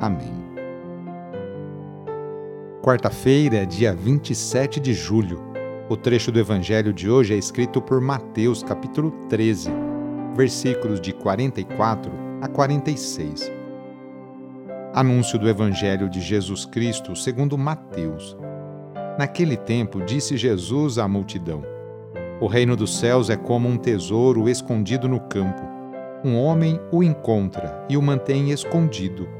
Amém. Quarta-feira, dia 27 de julho. O trecho do evangelho de hoje é escrito por Mateus, capítulo 13, versículos de 44 a 46. Anúncio do evangelho de Jesus Cristo, segundo Mateus. Naquele tempo, disse Jesus à multidão: O reino dos céus é como um tesouro escondido no campo. Um homem o encontra e o mantém escondido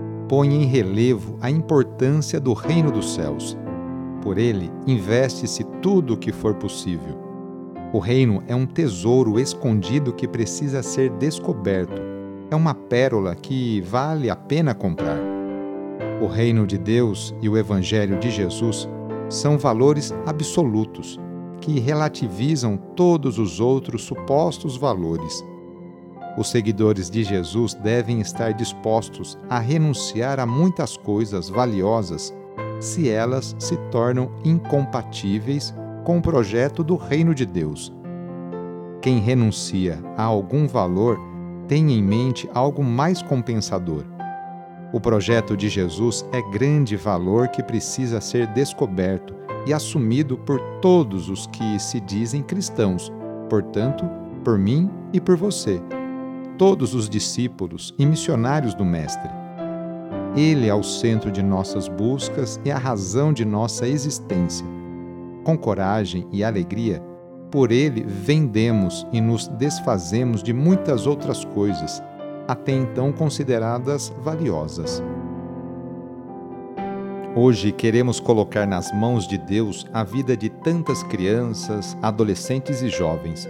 põe em relevo a importância do reino dos céus. Por ele, investe-se tudo o que for possível. O reino é um tesouro escondido que precisa ser descoberto. É uma pérola que vale a pena comprar. O reino de Deus e o evangelho de Jesus são valores absolutos que relativizam todos os outros supostos valores os seguidores de Jesus devem estar dispostos a renunciar a muitas coisas valiosas se elas se tornam incompatíveis com o projeto do Reino de Deus. Quem renuncia a algum valor tem em mente algo mais compensador. O projeto de Jesus é grande valor que precisa ser descoberto e assumido por todos os que se dizem cristãos, portanto, por mim e por você todos os discípulos e missionários do Mestre. Ele é o centro de nossas buscas e a razão de nossa existência. Com coragem e alegria, por ele vendemos e nos desfazemos de muitas outras coisas, até então consideradas valiosas. Hoje queremos colocar nas mãos de Deus a vida de tantas crianças, adolescentes e jovens